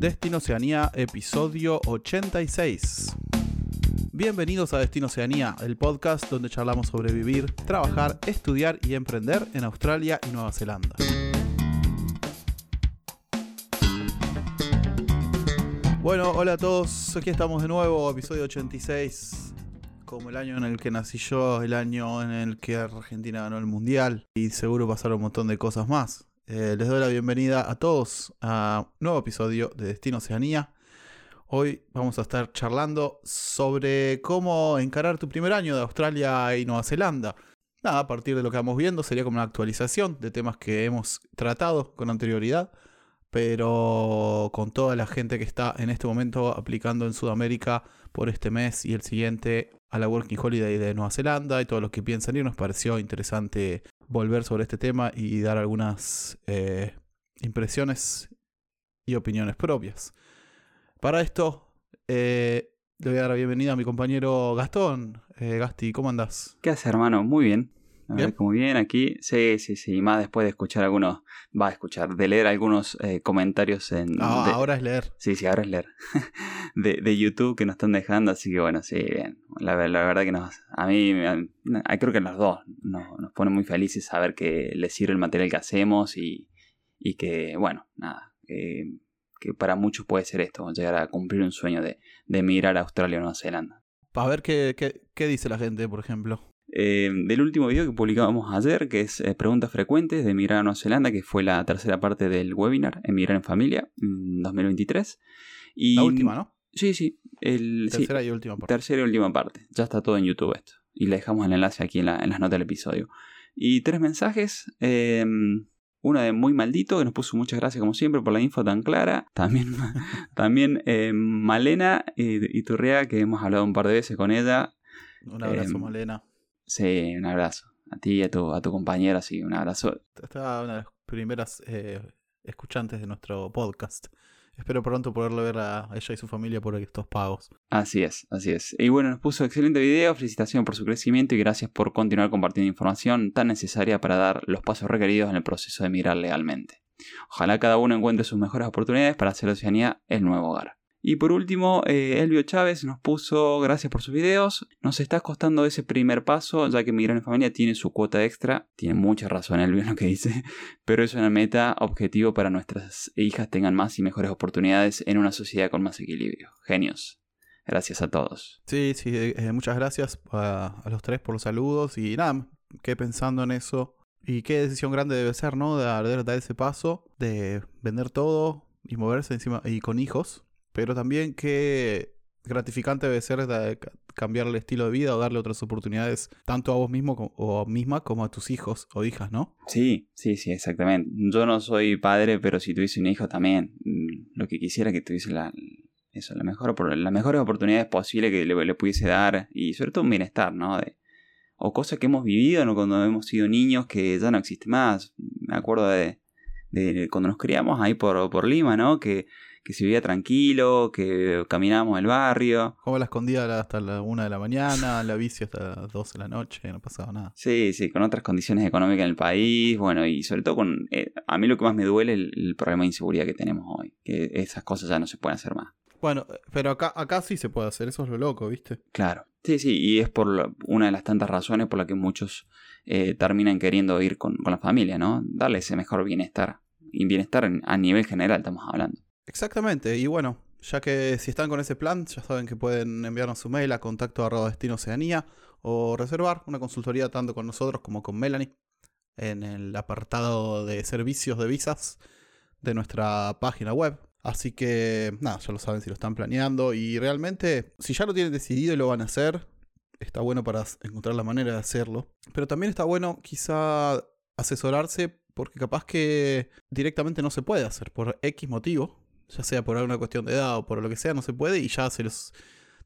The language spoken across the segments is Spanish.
Destino Oceanía, episodio 86. Bienvenidos a Destino Oceanía, el podcast donde charlamos sobre vivir, trabajar, estudiar y emprender en Australia y Nueva Zelanda. Bueno, hola a todos, aquí estamos de nuevo, episodio 86. Como el año en el que nací yo, el año en el que Argentina ganó el Mundial y seguro pasaron un montón de cosas más. Eh, les doy la bienvenida a todos a un nuevo episodio de Destino Oceanía. Hoy vamos a estar charlando sobre cómo encarar tu primer año de Australia y Nueva Zelanda. A partir de lo que vamos viendo sería como una actualización de temas que hemos tratado con anterioridad, pero con toda la gente que está en este momento aplicando en Sudamérica por este mes y el siguiente a la Working Holiday de Nueva Zelanda y todos los que piensan ir, nos pareció interesante volver sobre este tema y dar algunas eh, impresiones y opiniones propias. Para esto, eh, le voy a dar la bienvenida a mi compañero Gastón. Eh, Gasti, ¿cómo andás? ¿Qué haces, hermano? Muy bien. Muy bien aquí. Sí, sí, sí. Y más después de escuchar algunos, va a escuchar, de leer algunos comentarios en... Ah, ahora es leer. Sí, sí, ahora es leer. de, de, YouTube que nos están dejando, así que bueno, sí, bien. La, la verdad que nos, a mí, creo que a los dos nos, nos pone muy felices saber que les sirve el material que hacemos y, y que, bueno, nada, que para muchos puede ser esto, llegar a cumplir un sueño de, de emigrar a Australia o Nueva Zelanda. Para ver qué, qué, qué dice la gente, por ejemplo. Eh, del último video que publicamos ayer, que es eh, Preguntas Frecuentes de Emigrar a Nueva Zelanda, que fue la tercera parte del webinar Emigrar en Familia 2023. Y, la última, ¿no? Sí, sí. El, tercera y última parte. Tercera y última parte. Ya está todo en YouTube esto. Y le dejamos el enlace aquí en, la, en las notas del episodio. Y tres mensajes. Eh, una de muy maldito, que nos puso muchas gracias como siempre por la info tan clara. También, también eh, Malena y, Turrea, que hemos hablado un par de veces con ella. Un abrazo, Malena. Sí, un abrazo. A ti y a tu, a tu compañera, sí, un abrazo. Esta una de las primeras eh, escuchantes de nuestro podcast. Espero pronto poderle ver a ella y su familia por estos pagos. Así es, así es. Y bueno, nos puso excelente video, felicitaciones por su crecimiento y gracias por continuar compartiendo información tan necesaria para dar los pasos requeridos en el proceso de emigrar legalmente. Ojalá cada uno encuentre sus mejores oportunidades para hacer Oceanía el nuevo hogar. Y por último, eh, Elvio Chávez nos puso gracias por sus videos. Nos está costando ese primer paso, ya que Migrar en Familia tiene su cuota extra. Tiene mucha razón Elvio en lo que dice, pero es una meta objetivo para nuestras hijas tengan más y mejores oportunidades en una sociedad con más equilibrio. Genios. Gracias a todos. Sí, sí, eh, muchas gracias a, los tres por los saludos y nada, quedé pensando en eso. Y qué decisión grande debe ser, ¿no? De dar ese paso, de vender todo y moverse encima y con hijos pero también qué gratificante debe ser cambiar el estilo de vida o darle otras oportunidades tanto a vos mismo o misma como a tus hijos o hijas, ¿no? Sí, sí, sí, exactamente. Yo no soy padre, pero si tuviese un hijo también, mm, lo que quisiera que tuviese la, eso, la mejor, las mejores oportunidades posibles que le, pudiese dar y sobre todo un bienestar, ¿no? o cosas que hemos vivido ¿no? cuando hemos sido niños que ya no existe más. Me acuerdo de, de cuando nos criamos ahí por, por Lima, ¿no? Que que se vivía tranquilo, que caminábamos el barrio. Como la escondía hasta la una de la mañana, la bici hasta las 12 de la noche, no pasaba nada. Sí, sí, con otras condiciones económicas en el país, bueno, y sobre todo con... Eh, a mí lo que más me duele es el, problema de inseguridad que tenemos hoy, que esas cosas ya no se pueden hacer más. Bueno, pero acá, acá sí se puede hacer, eso es lo loco, ¿viste? Claro. Sí, sí, y es por una de las tantas razones por las que muchos eh, terminan queriendo ir con, con, la familia, ¿no? Darle ese mejor bienestar. Y bienestar a nivel general estamos hablando. Exactamente, y bueno, ya que si están con ese plan, ya saben que pueden enviarnos su mail a contacto arroba destino oceanía o reservar una consultoría tanto con nosotros como con Melanie en el apartado de servicios de visas de nuestra página web. Así que nada, ya lo saben si lo están planeando y realmente si ya lo tienen decidido y lo van a hacer, está bueno para encontrar la manera de hacerlo. Pero también está bueno quizá asesorarse porque capaz que directamente no se puede hacer por X motivo ya sea por alguna cuestión de edad o por lo que sea, no se puede y ya se los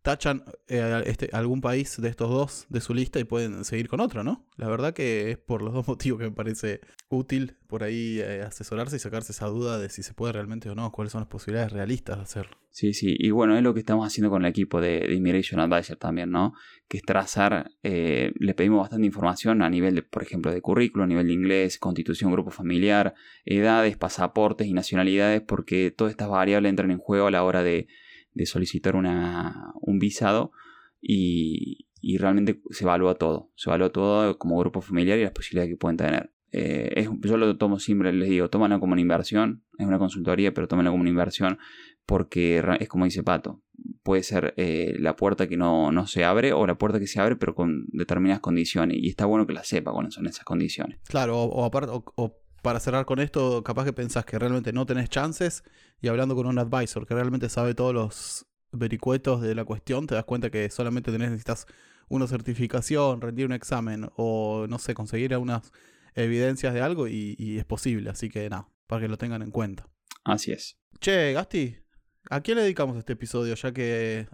tachan eh, este, algún país de estos dos de su lista y pueden seguir con otro, ¿no? La verdad que es por los dos motivos que me parece útil por ahí eh, asesorarse y sacarse esa duda de si se puede realmente o no, cuáles son las posibilidades realistas de hacerlo. Sí, sí, y bueno, es lo que estamos haciendo con el equipo de, Immigration Advisor también, ¿no? Que es trazar, eh, le pedimos bastante información a nivel, de, por ejemplo, de currículo, a nivel de inglés, constitución, grupo familiar, edades, pasaportes y nacionalidades, porque todas estas variables entran en juego a la hora de de solicitar una, un visado y, realmente se evalúa todo. Se evalúa todo como grupo familiar y las posibilidades que pueden tener. Eh, yo lo tomo siempre, les digo, tómalo como una inversión, es una consultoría, pero tómalo como una inversión porque es como dice Pato, puede ser eh, la puerta que no, se abre o la puerta que se abre pero con determinadas condiciones y está bueno que la sepa cuáles son esas condiciones. Claro, o, o para cerrar con esto, capaz que pensás que realmente no tenés chances y hablando con un advisor que realmente sabe todos los vericuetos de la cuestión, te das cuenta que solamente tenés, necesitas una certificación, rendir un examen o no sé, conseguir algunas evidencias de algo y, y es posible. Así que nada, para que lo tengan en cuenta. Así es. Che, Gasti, ¿a quién le dedicamos este episodio? Ya que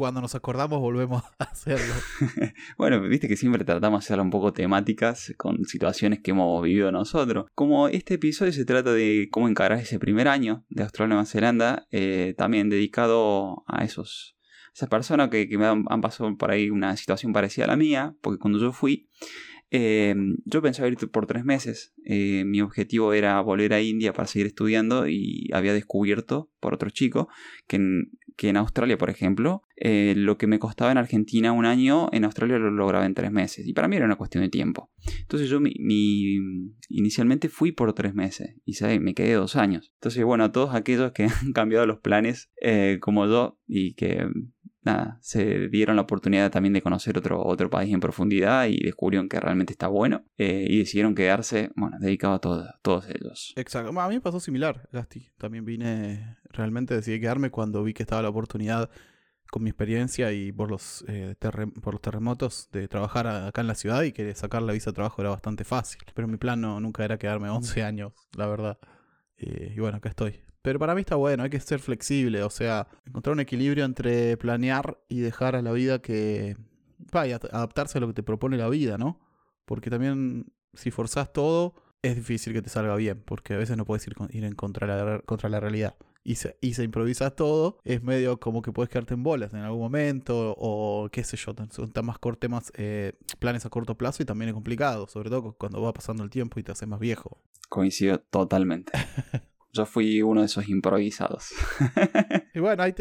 cuando nos acordamos volvemos a hacerlo. bueno, viste que siempre tratamos de hacer un poco temáticas con situaciones que hemos vivido nosotros. Como este episodio se trata de cómo encarar ese primer año de Australia Nueva Zelanda, eh, también dedicado a esos esas personas que, me han, pasado por ahí una situación parecida a la mía, porque cuando yo fui, eh, yo pensaba ir por tres meses. Eh, mi objetivo era volver a India para seguir estudiando y había descubierto por otro chico que en, que en Australia, por ejemplo, eh, lo que me costaba en Argentina un año, en Australia lo lograba en tres meses. Y para mí era una cuestión de tiempo. Entonces yo mi, inicialmente fui por tres meses y me quedé dos años. Entonces, bueno, a todos aquellos que han cambiado los planes como yo y que nada, se dieron la oportunidad también de conocer otro, otro país en profundidad y descubrieron que realmente está bueno eh, y decidieron quedarse, bueno, dedicado a, todos ellos. Exacto, a mí me pasó similar, Gasti. También vine, realmente decidí quedarme cuando vi que estaba la oportunidad con mi experiencia y por los, eh, por los terremotos de trabajar acá en la ciudad y que sacar la visa de trabajo era bastante fácil. Pero mi plan no, nunca era quedarme 11 años, la verdad. Eh, y bueno, acá estoy. Pero para mí está bueno, hay que ser flexible, o sea, encontrar un equilibrio entre planear y dejar a la vida que... vaya, adaptarse a lo que te propone la vida, ¿no? Porque también si forzás todo, es difícil que te salga bien, porque a veces no puedes ir, ir en contra la, contra la realidad. Y se, y se improvisa todo, es medio como que puedes quedarte en bolas en algún momento, o qué sé yo, son más temas, eh, planes a corto plazo y también es complicado, sobre todo cuando va pasando el tiempo y te haces más viejo. Coincido totalmente. Yo fui uno de esos improvisados. y bueno, hay,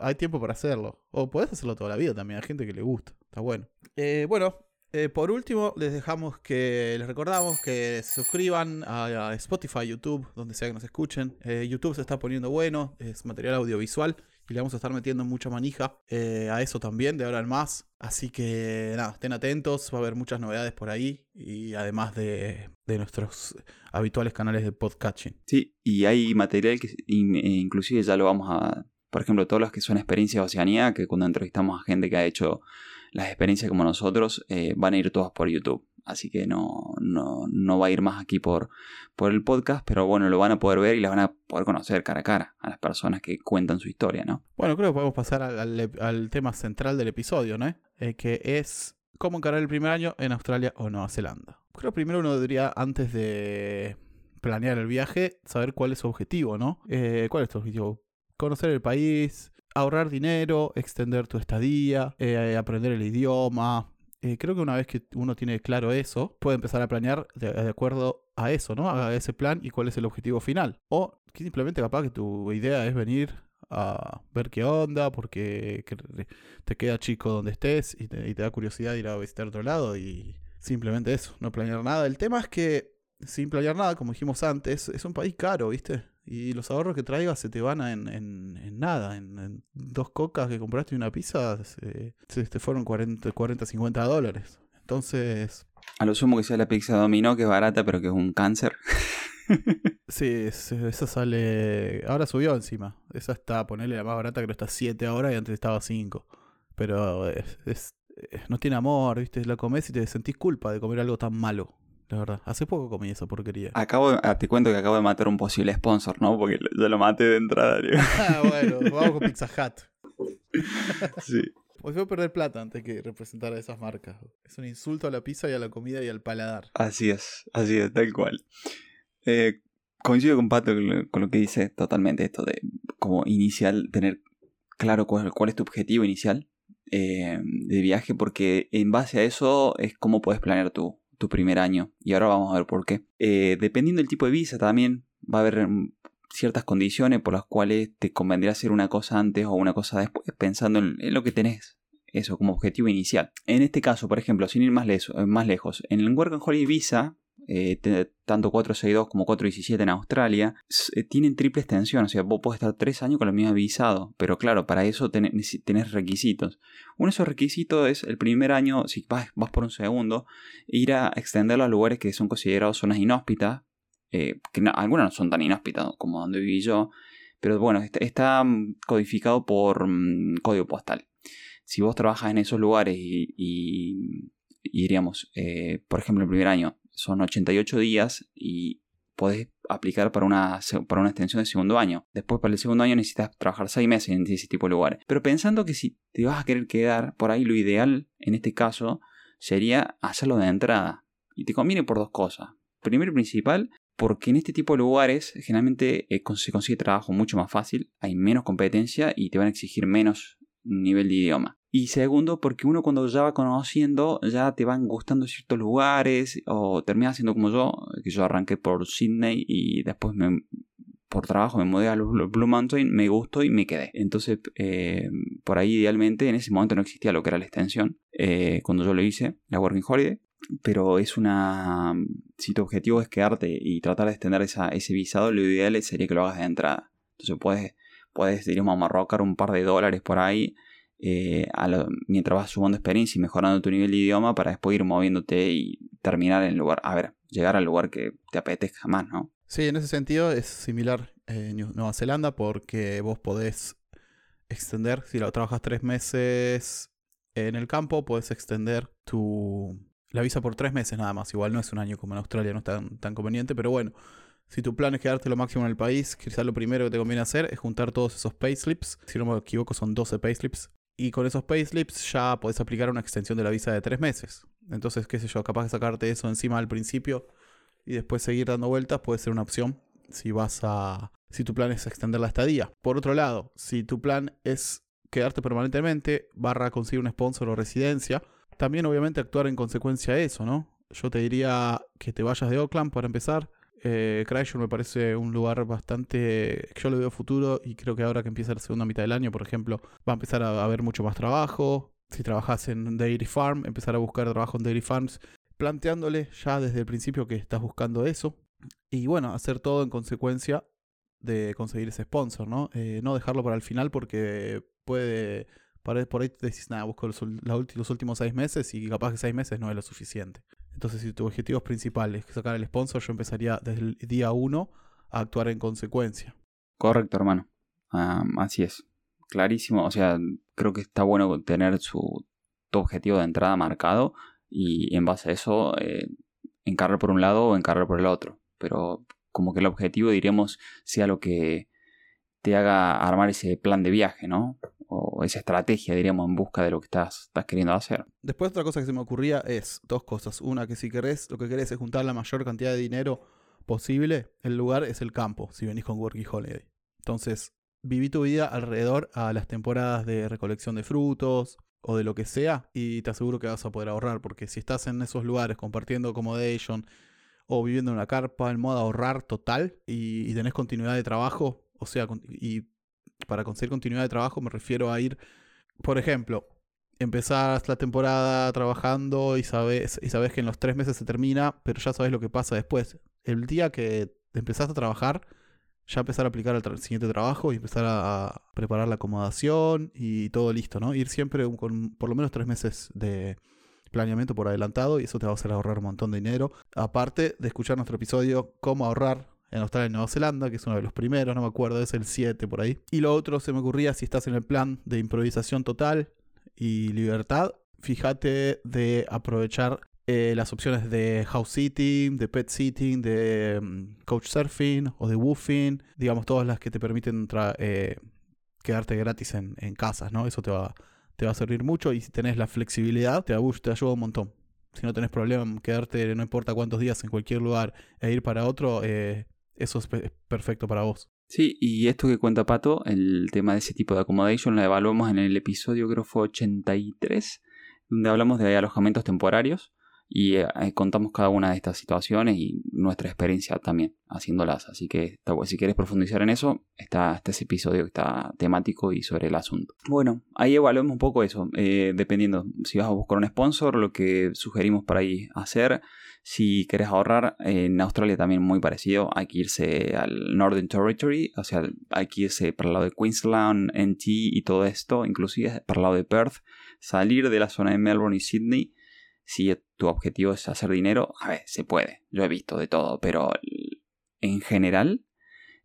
hay, tiempo para hacerlo. O puedes hacerlo toda la vida también. Hay gente que le gusta. Está bueno. Eh, bueno, eh, por último, les dejamos que les recordamos que se suscriban a, Spotify, YouTube, donde sea que nos escuchen. Eh, YouTube se está poniendo bueno, es material audiovisual y le vamos a estar metiendo mucha manija eh, a eso también de ahora en más. Así que nada, estén atentos, va a haber muchas novedades por ahí y además de, nuestros habituales canales de podcasting. Sí, y hay material que inclusive ya lo vamos a, por ejemplo, todos los que son experiencias de Oceanía, que cuando entrevistamos a gente que ha hecho las experiencias como nosotros, eh, van a ir todas por YouTube. Así que no, no, va a ir más aquí por, por el podcast, pero bueno, lo van a poder ver y la van a poder conocer cara a cara a las personas que cuentan su historia, ¿no? Bueno, creo que podemos pasar al, tema central del episodio, ¿no? Eh, que es cómo encarar el primer año en Australia o Nueva Zelanda. Creo primero uno debería, antes de planear el viaje, saber cuál es su objetivo, ¿no? Eh, ¿Cuál es tu objetivo? Conocer el país, ahorrar dinero, extender tu estadía, eh, aprender el idioma. Eh, creo que una vez que uno tiene claro eso, puede empezar a planear de, acuerdo a eso, ¿no? A ese plan y cuál es el objetivo final. O simplemente capaz que tu idea es venir a ver qué onda, porque te queda chico donde estés y te, da curiosidad ir a visitar otro lado y simplemente eso, no planear nada. El tema es que sin planear nada, como dijimos antes, es un país caro, ¿viste? Y los ahorros que traigas se te van en, en, nada. En, dos cocas que compraste y una pizza se, te fueron 40, 40, 50 dólares. Entonces... A lo sumo que sea la pizza dominó, que es barata, pero que es un cáncer. sí, esa sale... Ahora subió encima. Esa está, ponerle la más barata, que no está 7 ahora y antes estaba 5. Pero es, no tiene amor, ¿viste? La comes y te sentís culpa de comer algo tan malo la verdad. Hace poco comí esa porquería. Acabo ah, te cuento que acabo de matar un posible sponsor, ¿no? Porque yo lo maté de entrada. ah, bueno, vamos con Pizza Hut. sí. Pues voy a perder plata antes que representar a esas marcas. Es un insulto a la pizza y a la comida y al paladar. Así es, así es, tal cual. Eh, coincido con Pato con lo que dice totalmente esto de como inicial, tener claro cuál, cuál es tu objetivo inicial eh, de viaje, porque en base a eso es cómo puedes planear tu, tu primer año. Y ahora vamos a ver por qué. Eh, dependiendo del tipo de visa también va a haber mm, ciertas condiciones por las cuales te convendría hacer una cosa antes o una cosa después, pensando en, lo que tenés. Eso como objetivo inicial. En este caso, por ejemplo, sin ir más, más lejos, en el Work and Holiday Visa eh, tanto 462 como 417 en Australia, eh, tienen triple extensión. O sea, vos podés estar tres años con el mismo visado. Pero claro, para eso tenés, requisitos. Uno de esos requisitos es el primer año, si vas, por un segundo, ir a extenderlo a lugares que son considerados zonas inhóspitas. Eh, que algunas no son tan inhóspitas como donde viví yo. Pero bueno, está, mm, codificado por mm, código postal. Si vos trabajas en esos lugares y, diríamos, por ejemplo, el primer año son 88 días y podés aplicar para una, para una extensión de segundo año. Después para el segundo año necesitas trabajar 6 meses en ese tipo de lugares. Pero pensando que si te vas a querer quedar por ahí, lo ideal en este caso sería hacerlo de entrada. Y te conviene por dos cosas. Primero y principal, porque en este tipo de lugares generalmente eh, se consigue trabajo mucho más fácil, hay menos competencia y te van a exigir menos nivel de idioma. Y segundo, porque uno cuando ya va conociendo, ya te van gustando ciertos lugares, o termina siendo como yo, que yo arranqué por Sydney y después por trabajo me mudé a Blue Mountain, me gustó y me quedé. Entonces, eh, por ahí idealmente, en ese momento no existía lo que era la extensión, eh, cuando yo lo hice, la Working Holiday, pero es una... Si tu objetivo es quedarte y tratar de extender esa, ese visado, lo ideal sería que lo hagas de entrada. Entonces puedes, puedes diríamos, amarrocar un par de dólares por ahí eh, mientras vas sumando experiencia y mejorando tu nivel de idioma para después ir moviéndote y terminar en el lugar, a ver, llegar al lugar que te apetezca más, ¿no? Sí, en ese sentido es similar en Nueva Zelanda porque vos podés extender, si lo trabajas tres meses en el campo, podés extender tu la visa por tres meses nada más. Igual no es un año como en Australia, no es tan, tan conveniente, pero bueno. Si tu plan es quedarte lo máximo en el país, quizás lo primero que te conviene hacer es juntar todos esos payslips. Si no me equivoco, son 12 payslips y con esos payslips ya podés aplicar una extensión de la visa de tres meses. Entonces, qué sé yo, capaz de sacarte eso encima al principio y después seguir dando vueltas puede ser una opción si vas a. si tu plan es extender la estadía. Por otro lado, si tu plan es quedarte permanentemente, barra conseguir un sponsor o residencia, también obviamente actuar en consecuencia a eso, ¿no? Yo te diría que te vayas de Oakland para empezar, eh, me parece un lugar bastante. Yo lo veo futuro y creo que ahora que empieza la segunda mitad del año, por ejemplo, va a empezar a haber mucho más trabajo. Si trabajas en Dairy Farm, empezar a buscar trabajo en Dairy Farms, planteándole ya desde el principio que estás buscando eso. Y bueno, hacer todo en consecuencia de conseguir ese sponsor, ¿no? Eh, no dejarlo para el final porque puede. Por ahí te decís, nada, busco los, los últimos seis meses y capaz que seis meses no es lo suficiente. Entonces, si tu objetivo principal es sacar el sponsor, yo empezaría desde el día 1 a actuar en consecuencia. Correcto, hermano. así es. Clarísimo. O sea, creo que está bueno tener su, tu objetivo de entrada marcado y en base a eso eh, encargar por un lado o encargar por el otro. Pero como que el objetivo, diríamos, sea lo que te haga armar ese plan de viaje, ¿no? O esa estrategia, diríamos, en busca de lo que estás, estás queriendo hacer. Después otra cosa que se me ocurría es dos cosas. Una, que si querés, lo que querés es juntar la mayor cantidad de dinero posible, el lugar es el campo, si venís con Working Holiday. Entonces, viví tu vida alrededor a las temporadas de recolección de frutos o de lo que sea y te aseguro que vas a poder ahorrar, porque si estás en esos lugares compartiendo accommodation o viviendo en una carpa en modo ahorrar total y, y tenés continuidad de trabajo, o sea, y para conseguir continuidad de trabajo me refiero a ir, por ejemplo, empezás la temporada trabajando y sabes, y sabes que en los tres meses se termina, pero ya sabes lo que pasa después. El día que empezaste a trabajar, ya empezar a aplicar al siguiente trabajo y empezar a, preparar la acomodación y todo listo, ¿no? Ir siempre con por lo menos tres meses de planeamiento por adelantado y eso te va a hacer ahorrar un montón de dinero. Aparte de escuchar nuestro episodio Cómo ahorrar en Australia y Nueva Zelanda, que es uno de los primeros, no me acuerdo, es el 7 por ahí. Y lo otro se me ocurría si estás en el plan de improvisación total y libertad, fíjate de aprovechar eh, las opciones de house sitting, de pet sitting, de mm, coach surfing o de woofing, digamos todas las que te permiten eh, quedarte gratis en, en casas, ¿no? Eso te va, te va a servir mucho y si tenés la flexibilidad, te, te ayuda un montón. Si no tenés problema quedarte no importa cuántos días en cualquier lugar e ir para otro, eh, eso es perfecto para vos. Sí, y esto que cuenta Pato, el tema de ese tipo de accommodation, lo evaluamos en el episodio, creo fue 83, donde hablamos de alojamientos temporarios y eh, contamos cada una de estas situaciones y nuestra experiencia también haciéndolas. Así que si quieres profundizar en eso, está, este ese episodio que está temático y sobre el asunto. Bueno, ahí evaluamos un poco eso, eh, dependiendo si vas a buscar un sponsor, lo que sugerimos para ahí hacer. Si querés ahorrar, en Australia también muy parecido, hay que irse al Northern Territory, o sea, hay que irse para el lado de Queensland, NT y todo esto, inclusive para el lado de Perth, salir de la zona de Melbourne y Sydney si tu objetivo es hacer dinero, a ver, se puede. Yo he visto de todo, pero en general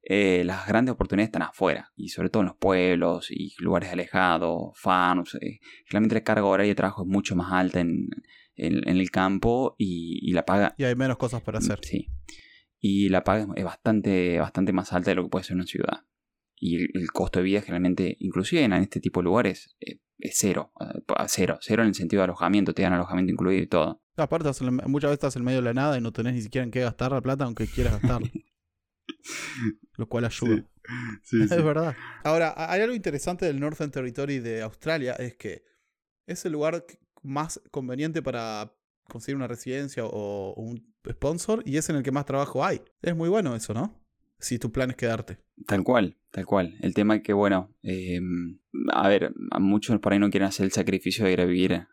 eh, las grandes oportunidades están afuera y sobre todo en los pueblos y lugares alejados, farms. Eh, realmente la carga horaria de trabajo es mucho más alta en, el campo y, la paga. Y hay menos cosas para hacer. Sí. Y la paga es bastante, bastante más alta de lo que puede ser en una ciudad. Y el, costo de vida generalmente, inclusive en este tipo de lugares, eh, es cero, cero, cero en el sentido de alojamiento, te dan alojamiento incluido y todo. Aparte, muchas veces estás en medio de la nada y no tenés ni siquiera en qué gastar la plata, aunque quieras gastarla. Lo cual ayuda. es verdad. Ahora, hay algo interesante del Northern Territory de Australia, es que es el lugar más conveniente para conseguir una residencia o un sponsor y es en el que más trabajo hay. Es muy bueno eso, ¿no? Si tu plan es quedarte. Tal cual, tal cual. El tema es que, bueno, em, a ver, a muchos por ahí no quieren hacer el sacrificio de ir a vivir.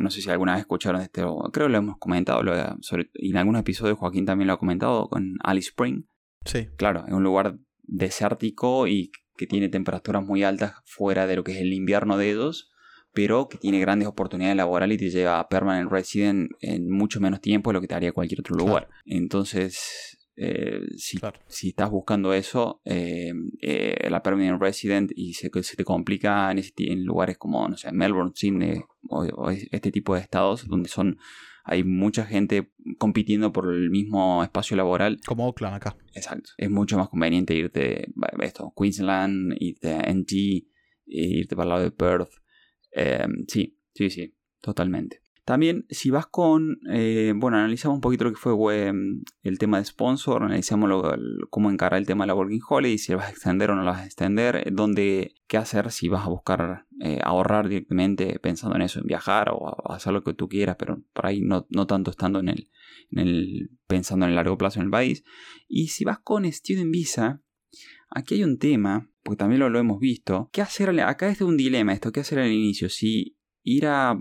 no sé si alguna vez escucharon este, creo que lo hemos comentado, lo, sobre, y en algunos episodios Joaquín también lo ha comentado con Alice Spring. Sí. Claro, es un lugar desértico y que tiene temperaturas muy altas fuera de lo que es el invierno de ellos, pero que tiene grandes oportunidades laborales y te lleva a permanent resident en mucho menos tiempo de lo que te haría cualquier otro lugar. Entonces, eh, si, si, estás buscando eso, eh, eh, la permanent resident y se, se te complica en, en, lugares como, no sé, Melbourne, Sydney o, este tipo de estados donde son hay mucha gente compitiendo por el mismo espacio laboral. Como Oakland acá. Exacto. Es mucho más conveniente irte, esto, Queensland, irte a NG, irte para el lado de Perth. sí, sí, sí, totalmente. También, si vas con, eh, bueno, analizamos un poquito lo que fue el tema de sponsor, analizamos cómo encarar el tema de la Working Holiday, si lo vas a extender o no lo vas a extender, dónde, qué hacer si vas a buscar eh, ahorrar directamente pensando en eso, en viajar o hacer lo que tú quieras, pero por ahí no, no tanto estando en el, en el, pensando en el largo plazo en el país. Y si vas con Student Visa, aquí hay un tema, porque también lo, lo hemos visto, ¿qué hacer? Acá es de un dilema esto, ¿qué hacer al inicio? Si ir a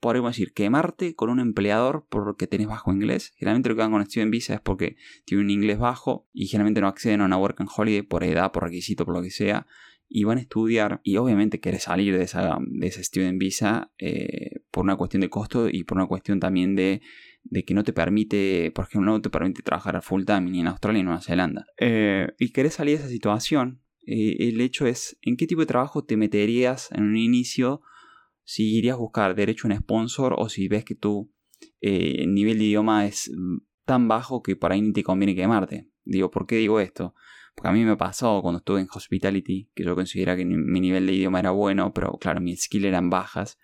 podríamos decir, quemarte con un empleador porque tenés bajo inglés. Generalmente lo que van con Student Visa es porque tienen un inglés bajo y generalmente no acceden a una Work and Holiday por edad, por requisito, por lo que sea. Y van a estudiar y obviamente querés salir de esa, de esa Student Visa eh, por una cuestión de costo y por una cuestión también de, de que no te permite, por ejemplo, no te permite trabajar full time ni en Australia ni en Nueva Zelanda. Eh, y querés salir de esa situación, eh, el hecho es en qué tipo de trabajo te meterías en un inicio si irías a buscar derecho a un sponsor o si ves que tu eh, nivel de idioma es mm, tan bajo que para ahí ni te conviene quemarte. Digo, ¿por qué digo esto? Porque a mí me pasó cuando estuve en hospitality, que yo consideraba que mi nivel de idioma era bueno, pero claro, mis skills eran bajas.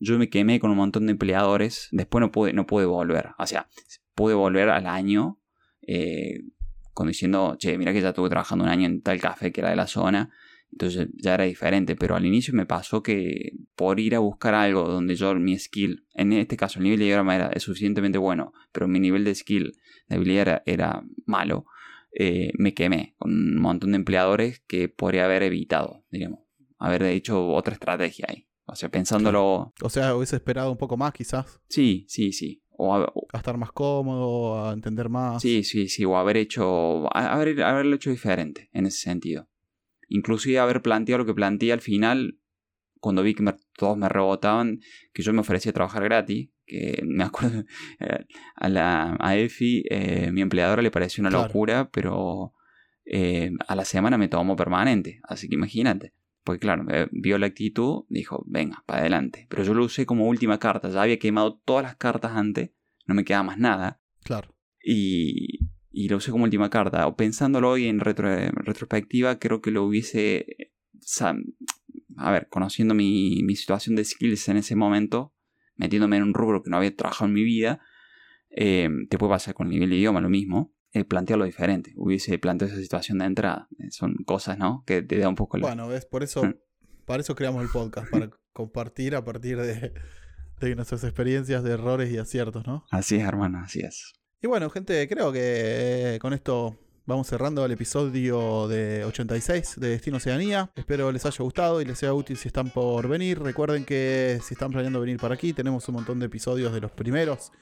Yo me quemé con un montón de empleadores, después no pude, no pude volver. O sea, pude volver al año, eh, cuando diciendo, che, mira que ya estuve trabajando un año en tal café que era de la zona, entonces ya era diferente, pero al inicio me pasó que por ir a buscar algo donde yo, mi skill, en este caso el nivel de idioma era suficientemente bueno, pero mi nivel de skill, de habilidad era, malo, eh, me quemé con un montón de empleadores que podría haber evitado, digamos, haber hecho otra estrategia ahí. O sea, pensándolo... O sea, hubiese esperado un poco más quizás. Sí, sí, sí. O a, estar más cómodo, a entender más. Sí, sí, sí. O haber hecho. Haber, haberlo hecho diferente en ese sentido. Inclusive haber planteado lo que planteé al final, cuando vi que todos me rebotaban, que yo me ofrecía trabajar gratis, que me acuerdo eh, a la a Efi, eh, mi empleadora le pareció una locura, pero eh, a la semana me tomó permanente, así que imagínate. Porque claro, vio la actitud, dijo, venga, para adelante. Pero yo lo usé como última carta, ya había quemado todas las cartas antes, no me quedaba más nada. Claro. Y, y lo usé como última carta. O pensándolo hoy en retrospectiva, creo que lo hubiese a ver, conociendo mi, mi situación de skills en ese momento, metiéndome en un rubro que no había trabajado en mi vida, eh, te puede pasar con el nivel de idioma lo mismo, eh, plantearlo diferente. Hubiese planteado esa situación de entrada. Eh, son cosas, ¿no? Que te da un poco la... Bueno, es por eso, mm. para eso creamos el podcast, para compartir a partir de, de nuestras experiencias de errores y aciertos, ¿no? Así es, hermano, así es. Y bueno, gente, creo que con esto vamos cerrando el episodio de 86 de Destino Oceanía. Espero les haya gustado y les sea útil si están por venir. Recuerden que si están planeando venir para aquí, tenemos un montón de episodios de los primeros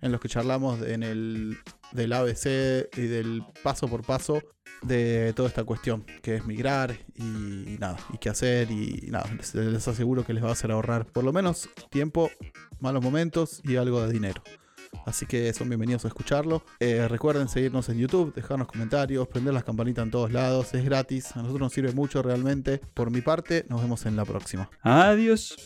en los que charlamos en el del ABC y del paso por paso de toda esta cuestión, que es migrar y, nada, y qué hacer y nada, les aseguro que les va a hacer ahorrar por lo menos tiempo, malos momentos y algo de dinero. Así que son bienvenidos a escucharlo. Eh, recuerden seguirnos en YouTube, dejarnos comentarios, prender las campanitas en todos lados. Es gratis. A nosotros nos sirve mucho realmente. Por mi parte, nos vemos en la próxima. Adiós.